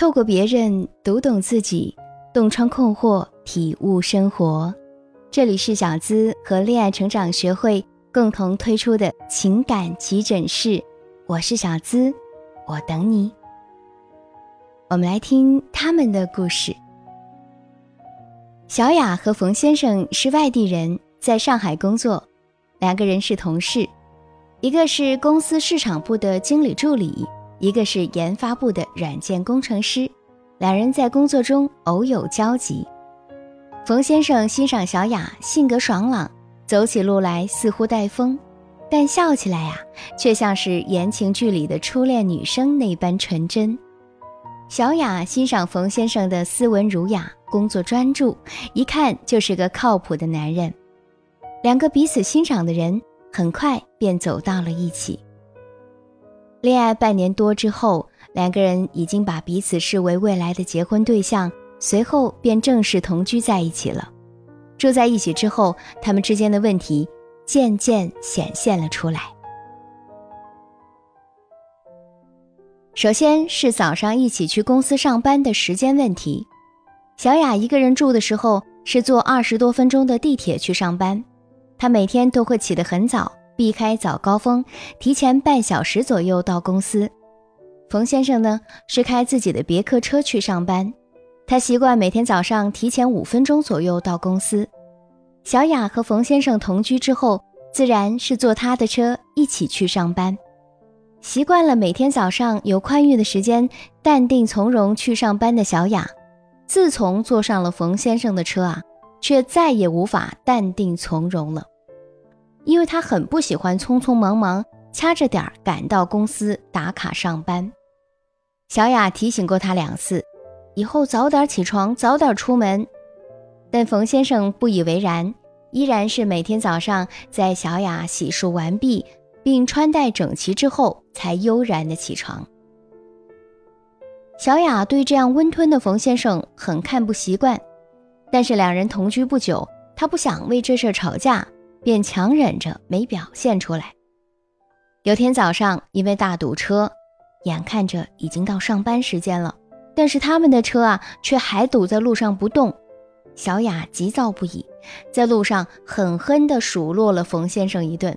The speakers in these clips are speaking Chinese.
透过别人读懂自己，洞穿困惑，体悟生活。这里是小资和恋爱成长学会共同推出的情感急诊室，我是小资，我等你。我们来听他们的故事。小雅和冯先生是外地人，在上海工作，两个人是同事，一个是公司市场部的经理助理。一个是研发部的软件工程师，两人在工作中偶有交集。冯先生欣赏小雅性格爽朗，走起路来似乎带风，但笑起来呀，却像是言情剧里的初恋女生那般纯真。小雅欣赏冯先生的斯文儒雅，工作专注，一看就是个靠谱的男人。两个彼此欣赏的人，很快便走到了一起。恋爱半年多之后，两个人已经把彼此视为未来的结婚对象，随后便正式同居在一起了。住在一起之后，他们之间的问题渐渐显现了出来。首先是早上一起去公司上班的时间问题。小雅一个人住的时候，是坐二十多分钟的地铁去上班，她每天都会起得很早。避开早高峰，提前半小时左右到公司。冯先生呢是开自己的别克车去上班，他习惯每天早上提前五分钟左右到公司。小雅和冯先生同居之后，自然是坐他的车一起去上班。习惯了每天早上有宽裕的时间，淡定从容去上班的小雅，自从坐上了冯先生的车啊，却再也无法淡定从容了。因为他很不喜欢匆匆忙忙、掐着点儿赶到公司打卡上班。小雅提醒过他两次，以后早点起床，早点出门。但冯先生不以为然，依然是每天早上在小雅洗漱完毕并穿戴整齐之后，才悠然的起床。小雅对这样温吞的冯先生很看不习惯，但是两人同居不久，她不想为这事吵架。便强忍着没表现出来。有天早上，因为大堵车，眼看着已经到上班时间了，但是他们的车啊却还堵在路上不动。小雅急躁不已，在路上狠狠地数落了冯先生一顿。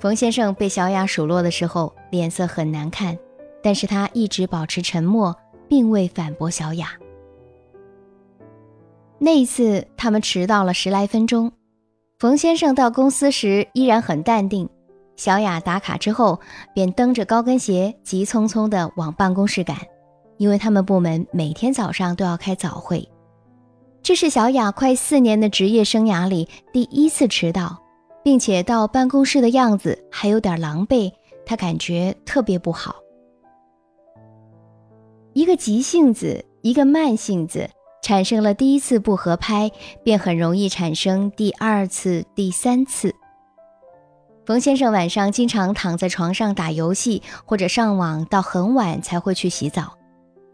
冯先生被小雅数落的时候，脸色很难看，但是他一直保持沉默，并未反驳小雅。那一次，他们迟到了十来分钟。冯先生到公司时依然很淡定，小雅打卡之后便蹬着高跟鞋急匆匆地往办公室赶，因为他们部门每天早上都要开早会。这是小雅快四年的职业生涯里第一次迟到，并且到办公室的样子还有点狼狈，她感觉特别不好。一个急性子，一个慢性子。产生了第一次不合拍，便很容易产生第二次、第三次。冯先生晚上经常躺在床上打游戏或者上网，到很晚才会去洗澡。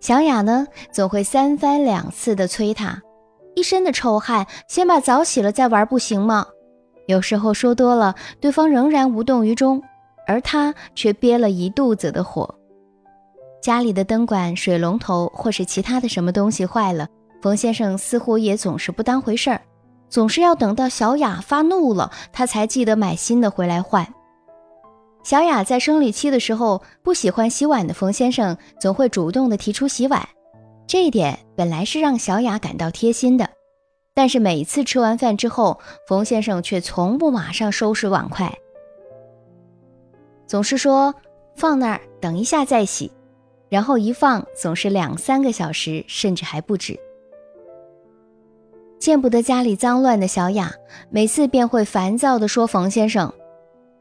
小雅呢，总会三番两次的催他，一身的臭汗，先把澡洗了再玩，不行吗？有时候说多了，对方仍然无动于衷，而他却憋了一肚子的火。家里的灯管、水龙头或是其他的什么东西坏了。冯先生似乎也总是不当回事儿，总是要等到小雅发怒了，他才记得买新的回来换。小雅在生理期的时候不喜欢洗碗的冯先生，总会主动的提出洗碗，这一点本来是让小雅感到贴心的。但是每次吃完饭之后，冯先生却从不马上收拾碗筷，总是说放那儿等一下再洗，然后一放总是两三个小时，甚至还不止。见不得家里脏乱的小雅，每次便会烦躁地说：“冯先生，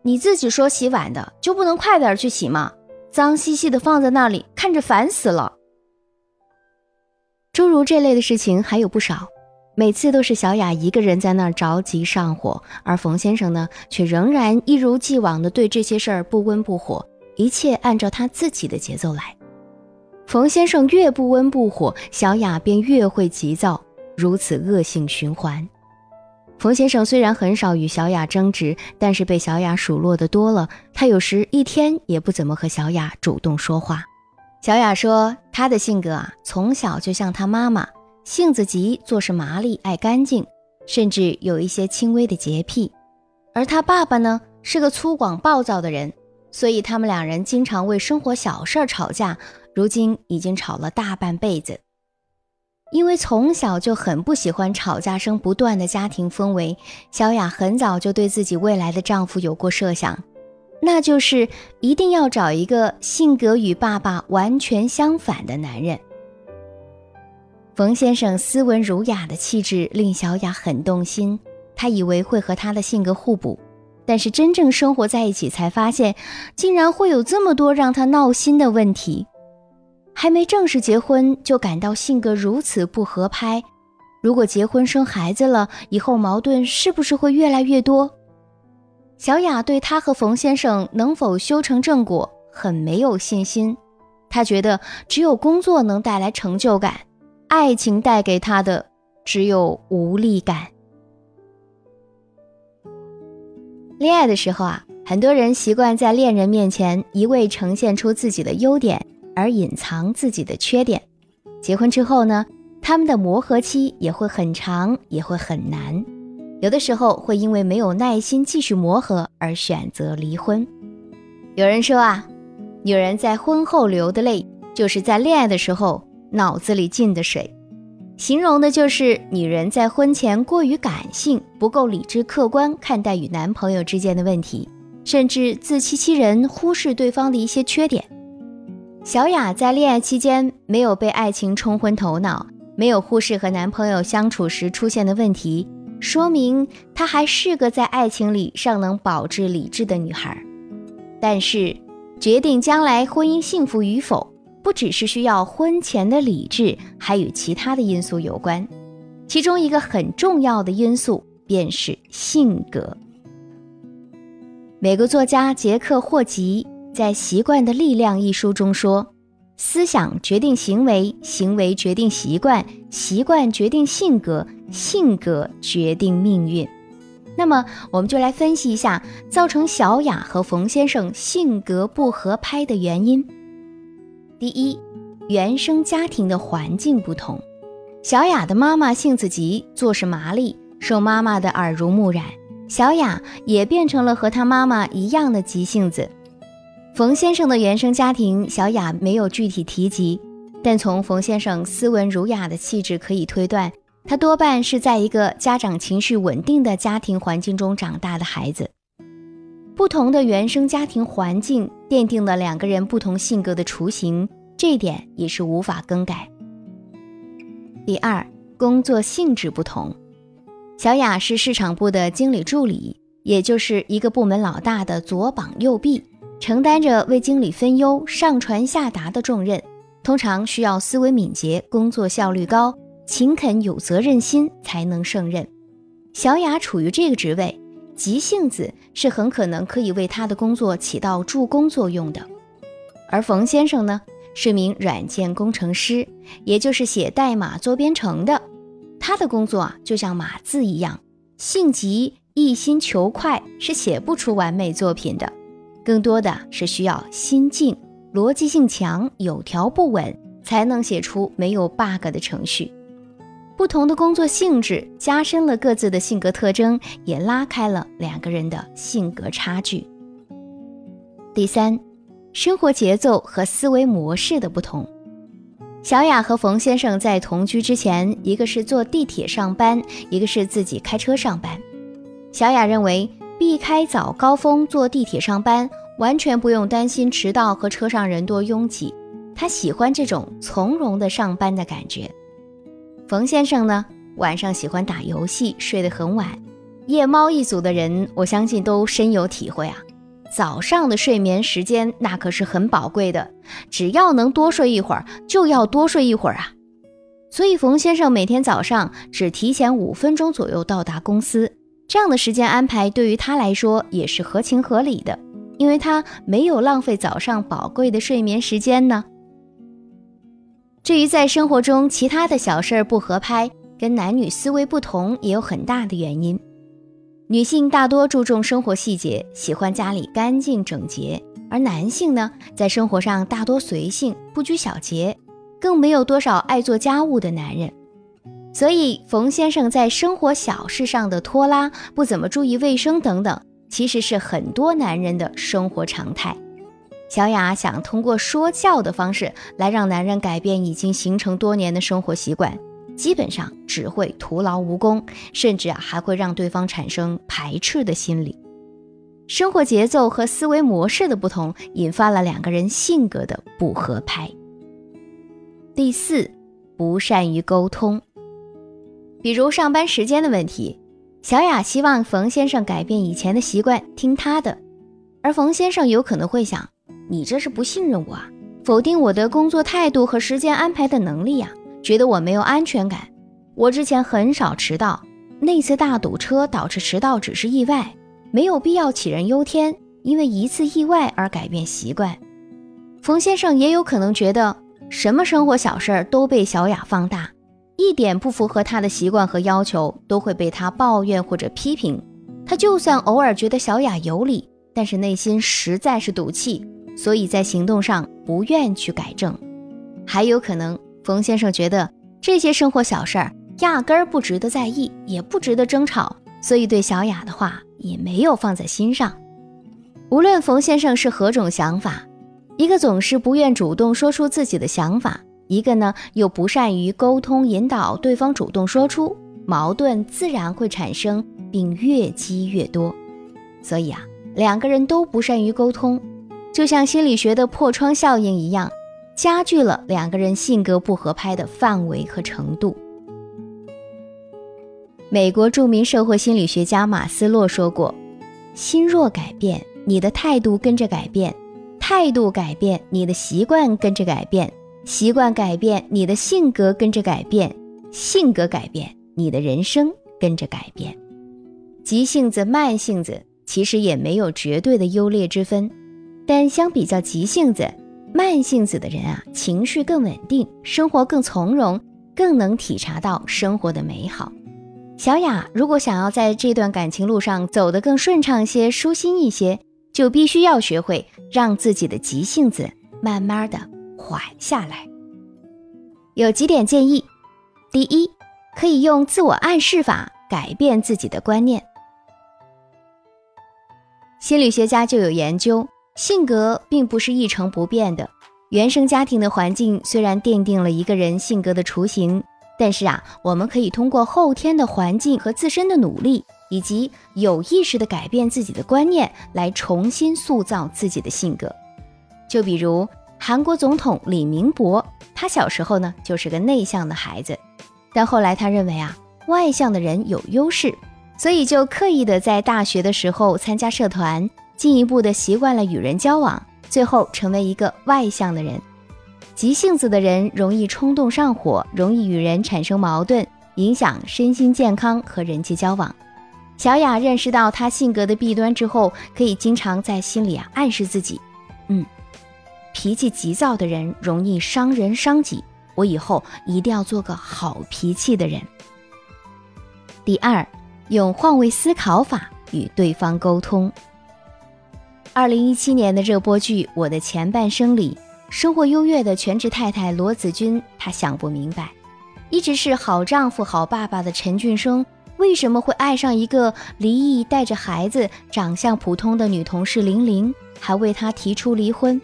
你自己说洗碗的，就不能快点去洗吗？脏兮兮的放在那里，看着烦死了。”诸如这类的事情还有不少，每次都是小雅一个人在那儿着急上火，而冯先生呢，却仍然一如既往的对这些事儿不温不火，一切按照他自己的节奏来。冯先生越不温不火，小雅便越会急躁。如此恶性循环。冯先生虽然很少与小雅争执，但是被小雅数落的多了，他有时一天也不怎么和小雅主动说话。小雅说，她的性格啊，从小就像她妈妈，性子急，做事麻利，爱干净，甚至有一些轻微的洁癖。而她爸爸呢，是个粗犷暴躁的人，所以他们两人经常为生活小事儿吵架，如今已经吵了大半辈子。因为从小就很不喜欢吵架声不断的家庭氛围，小雅很早就对自己未来的丈夫有过设想，那就是一定要找一个性格与爸爸完全相反的男人。冯先生斯文儒雅的气质令小雅很动心，她以为会和他的性格互补，但是真正生活在一起才发现，竟然会有这么多让她闹心的问题。还没正式结婚就感到性格如此不合拍，如果结婚生孩子了，以后矛盾是不是会越来越多？小雅对她和冯先生能否修成正果很没有信心，她觉得只有工作能带来成就感，爱情带给她的只有无力感。恋爱的时候啊，很多人习惯在恋人面前一味呈现出自己的优点。而隐藏自己的缺点，结婚之后呢，他们的磨合期也会很长，也会很难，有的时候会因为没有耐心继续磨合而选择离婚。有人说啊，女人在婚后流的泪，就是在恋爱的时候脑子里进的水，形容的就是女人在婚前过于感性，不够理智客观看待与男朋友之间的问题，甚至自欺欺人，忽视对方的一些缺点。小雅在恋爱期间没有被爱情冲昏头脑，没有忽视和男朋友相处时出现的问题，说明她还是个在爱情里尚能保持理智的女孩。但是，决定将来婚姻幸福与否，不只是需要婚前的理智，还与其他的因素有关。其中一个很重要的因素便是性格。美国作家杰克霍吉。在《习惯的力量》一书中说：“思想决定行为，行为决定习惯，习惯决定性格，性格决定命运。”那么，我们就来分析一下造成小雅和冯先生性格不合拍的原因。第一，原生家庭的环境不同。小雅的妈妈性子急，做事麻利，受妈妈的耳濡目染，小雅也变成了和她妈妈一样的急性子。冯先生的原生家庭，小雅没有具体提及，但从冯先生斯文儒雅的气质可以推断，他多半是在一个家长情绪稳定的家庭环境中长大的孩子。不同的原生家庭环境奠定了两个人不同性格的雏形，这一点也是无法更改。第二，工作性质不同，小雅是市场部的经理助理，也就是一个部门老大的左膀右臂。承担着为经理分忧、上传下达的重任，通常需要思维敏捷、工作效率高、勤恳有责任心才能胜任。小雅处于这个职位，急性子是很可能可以为她的工作起到助攻作用的。而冯先生呢，是名软件工程师，也就是写代码、做编程的。他的工作啊，就像码字一样，性急、一心求快，是写不出完美作品的。更多的是需要心静、逻辑性强、有条不紊，才能写出没有 bug 的程序。不同的工作性质加深了各自的性格特征，也拉开了两个人的性格差距。第三，生活节奏和思维模式的不同。小雅和冯先生在同居之前，一个是坐地铁上班，一个是自己开车上班。小雅认为。避开早高峰坐地铁上班，完全不用担心迟到和车上人多拥挤。他喜欢这种从容的上班的感觉。冯先生呢，晚上喜欢打游戏，睡得很晚。夜猫一族的人，我相信都深有体会啊。早上的睡眠时间那可是很宝贵的，只要能多睡一会儿，就要多睡一会儿啊。所以冯先生每天早上只提前五分钟左右到达公司。这样的时间安排对于他来说也是合情合理的，因为他没有浪费早上宝贵的睡眠时间呢。至于在生活中其他的小事儿不合拍，跟男女思维不同也有很大的原因。女性大多注重生活细节，喜欢家里干净整洁，而男性呢，在生活上大多随性，不拘小节，更没有多少爱做家务的男人。所以，冯先生在生活小事上的拖拉、不怎么注意卫生等等，其实是很多男人的生活常态。小雅想通过说教的方式来让男人改变已经形成多年的生活习惯，基本上只会徒劳无功，甚至啊还会让对方产生排斥的心理。生活节奏和思维模式的不同，引发了两个人性格的不合拍。第四，不善于沟通，比如上班时间的问题，小雅希望冯先生改变以前的习惯，听她的，而冯先生有可能会想：你这是不信任我啊，否定我的工作态度和时间安排的能力呀，觉得我没有安全感。我之前很少迟到，那次大堵车导致迟到只是意外。没有必要杞人忧天，因为一次意外而改变习惯。冯先生也有可能觉得，什么生活小事儿都被小雅放大，一点不符合他的习惯和要求，都会被他抱怨或者批评。他就算偶尔觉得小雅有理，但是内心实在是赌气，所以在行动上不愿去改正。还有可能，冯先生觉得这些生活小事儿压根儿不值得在意，也不值得争吵，所以对小雅的话。也没有放在心上。无论冯先生是何种想法，一个总是不愿主动说出自己的想法，一个呢又不善于沟通引导对方主动说出，矛盾自然会产生，并越积越多。所以啊，两个人都不善于沟通，就像心理学的破窗效应一样，加剧了两个人性格不合拍的范围和程度。美国著名社会心理学家马斯洛说过：“心若改变，你的态度跟着改变；态度改变，你的习惯跟着改变；习惯改变，你的性格跟着改变；性格改变，你的人生跟着改变。”急性子、慢性子其实也没有绝对的优劣之分，但相比较急性子、慢性子的人啊，情绪更稳定，生活更从容，更能体察到生活的美好。小雅如果想要在这段感情路上走得更顺畅些、舒心一些，就必须要学会让自己的急性子慢慢的缓下来。有几点建议：第一，可以用自我暗示法改变自己的观念。心理学家就有研究，性格并不是一成不变的，原生家庭的环境虽然奠定了一个人性格的雏形。但是啊，我们可以通过后天的环境和自身的努力，以及有意识的改变自己的观念，来重新塑造自己的性格。就比如韩国总统李明博，他小时候呢就是个内向的孩子，但后来他认为啊，外向的人有优势，所以就刻意的在大学的时候参加社团，进一步的习惯了与人交往，最后成为一个外向的人。急性子的人容易冲动上火，容易与人产生矛盾，影响身心健康和人际交往。小雅认识到他性格的弊端之后，可以经常在心里啊暗示自己：脾气急躁的人容易伤人伤己，我以后一定要做个好脾气的人。第二，用换位思考法与对方沟通。二零一七年的热播剧《我的前半生》里。生活优越的全职太太罗子君，她想不明白，一直是好丈夫、好爸爸的陈俊生，为什么会爱上一个离异、带着孩子、长相普通的女同事玲玲，还为他提出离婚。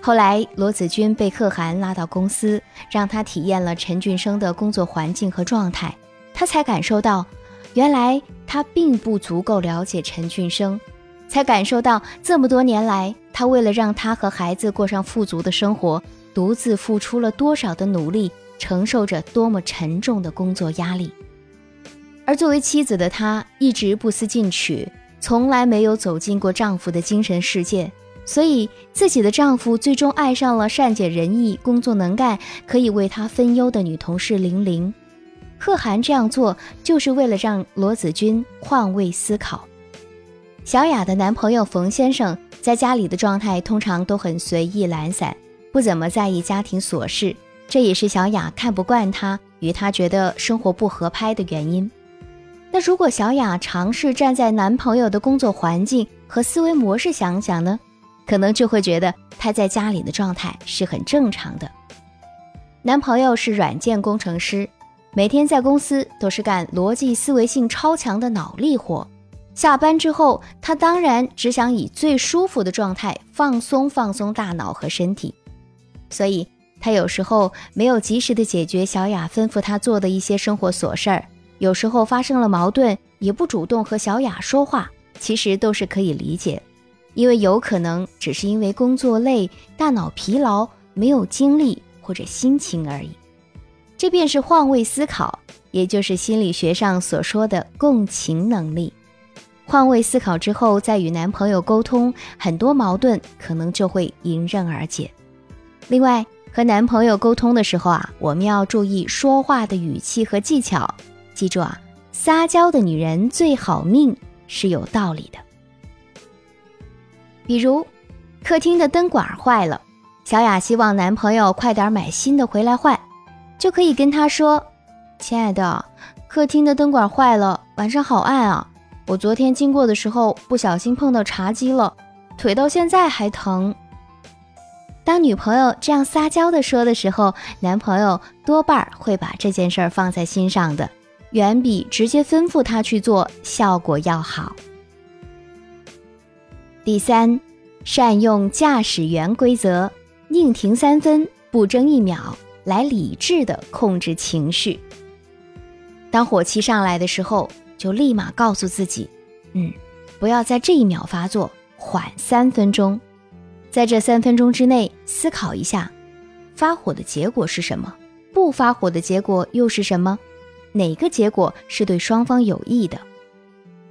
后来，罗子君被可汗拉到公司，让他体验了陈俊生的工作环境和状态，他才感受到，原来他并不足够了解陈俊生。才感受到这么多年来，他为了让他和孩子过上富足的生活，独自付出了多少的努力，承受着多么沉重的工作压力。而作为妻子的她，一直不思进取，从来没有走进过丈夫的精神世界，所以自己的丈夫最终爱上了善解人意、工作能干、可以为他分忧的女同事玲玲。贺涵这样做，就是为了让罗子君换位思考。小雅的男朋友冯先生在家里的状态通常都很随意懒散，不怎么在意家庭琐事，这也是小雅看不惯他，与他觉得生活不合拍的原因。那如果小雅尝试站在男朋友的工作环境和思维模式想想呢？可能就会觉得他在家里的状态是很正常的。男朋友是软件工程师，每天在公司都是干逻辑思维性超强的脑力活。下班之后，他当然只想以最舒服的状态放松放松大脑和身体，所以他有时候没有及时的解决小雅吩咐他做的一些生活琐事儿，有时候发生了矛盾也不主动和小雅说话，其实都是可以理解，因为有可能只是因为工作累、大脑疲劳、没有精力或者心情而已。这便是换位思考，也就是心理学上所说的共情能力。换位思考之后，再与男朋友沟通，很多矛盾可能就会迎刃而解。另外，和男朋友沟通的时候啊，我们要注意说话的语气和技巧。记住啊，撒娇的女人最好命是有道理的。比如，客厅的灯管坏了，小雅希望男朋友快点买新的回来换，就可以跟他说：“亲爱的，客厅的灯管坏了，晚上好暗啊。”我昨天经过的时候不小心碰到茶几了，腿到现在还疼。当女朋友这样撒娇的说的时候，男朋友多半会把这件事儿放在心上的，远比直接吩咐他去做效果要好。第三，善用驾驶员规则，宁停三分不争一秒，来理智的控制情绪。当火气上来的时候。就立马告诉自己，嗯，不要在这一秒发作，缓三分钟，在这三分钟之内思考一下，发火的结果是什么？不发火的结果又是什么？哪个结果是对双方有益的？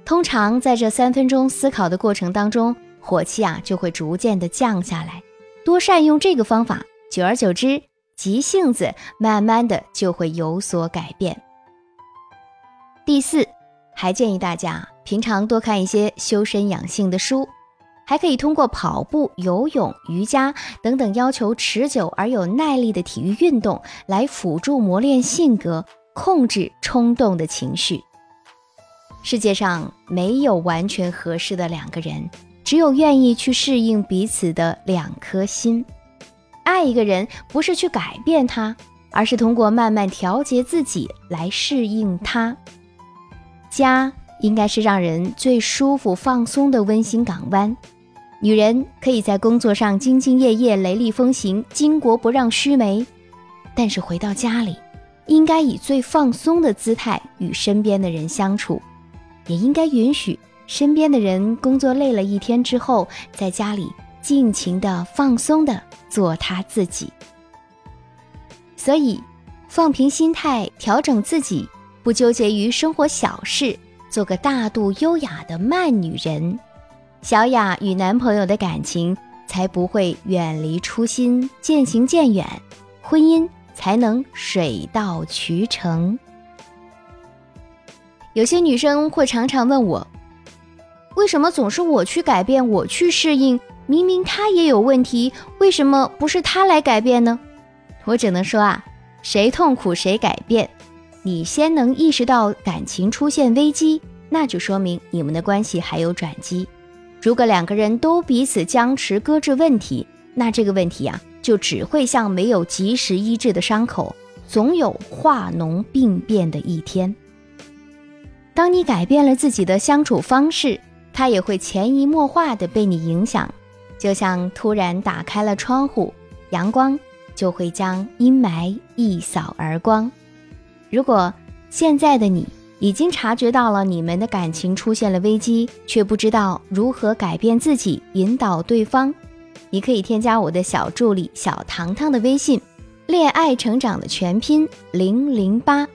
通常在这三分钟思考的过程当中，火气啊就会逐渐的降下来。多善用这个方法，久而久之，急性子慢慢的就会有所改变。第四。还建议大家平常多看一些修身养性的书，还可以通过跑步、游泳、瑜伽等等要求持久而有耐力的体育运动来辅助磨练性格，控制冲动的情绪。世界上没有完全合适的两个人，只有愿意去适应彼此的两颗心。爱一个人不是去改变他，而是通过慢慢调节自己来适应他。家应该是让人最舒服、放松的温馨港湾。女人可以在工作上兢兢业业、雷厉风行、巾帼不让须眉，但是回到家里，应该以最放松的姿态与身边的人相处，也应该允许身边的人工作累了一天之后，在家里尽情的放松的做他自己。所以，放平心态，调整自己。不纠结于生活小事，做个大度优雅的慢女人，小雅与男朋友的感情才不会远离初心，渐行渐远，婚姻才能水到渠成。有些女生会常常问我，为什么总是我去改变，我去适应？明明他也有问题，为什么不是他来改变呢？我只能说啊，谁痛苦谁改变。你先能意识到感情出现危机，那就说明你们的关系还有转机。如果两个人都彼此僵持，搁置问题，那这个问题呀，就只会像没有及时医治的伤口，总有化脓病变的一天。当你改变了自己的相处方式，他也会潜移默化的被你影响，就像突然打开了窗户，阳光就会将阴霾一扫而光。如果现在的你已经察觉到了你们的感情出现了危机，却不知道如何改变自己，引导对方，你可以添加我的小助理小糖糖的微信，恋爱成长的全拼零零八，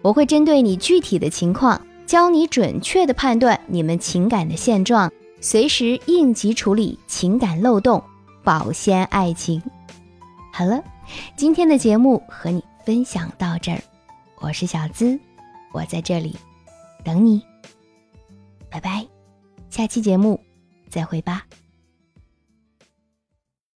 我会针对你具体的情况，教你准确的判断你们情感的现状，随时应急处理情感漏洞，保鲜爱情。好了，今天的节目和你分享到这儿。我是小资，我在这里等你，拜拜，下期节目再会吧。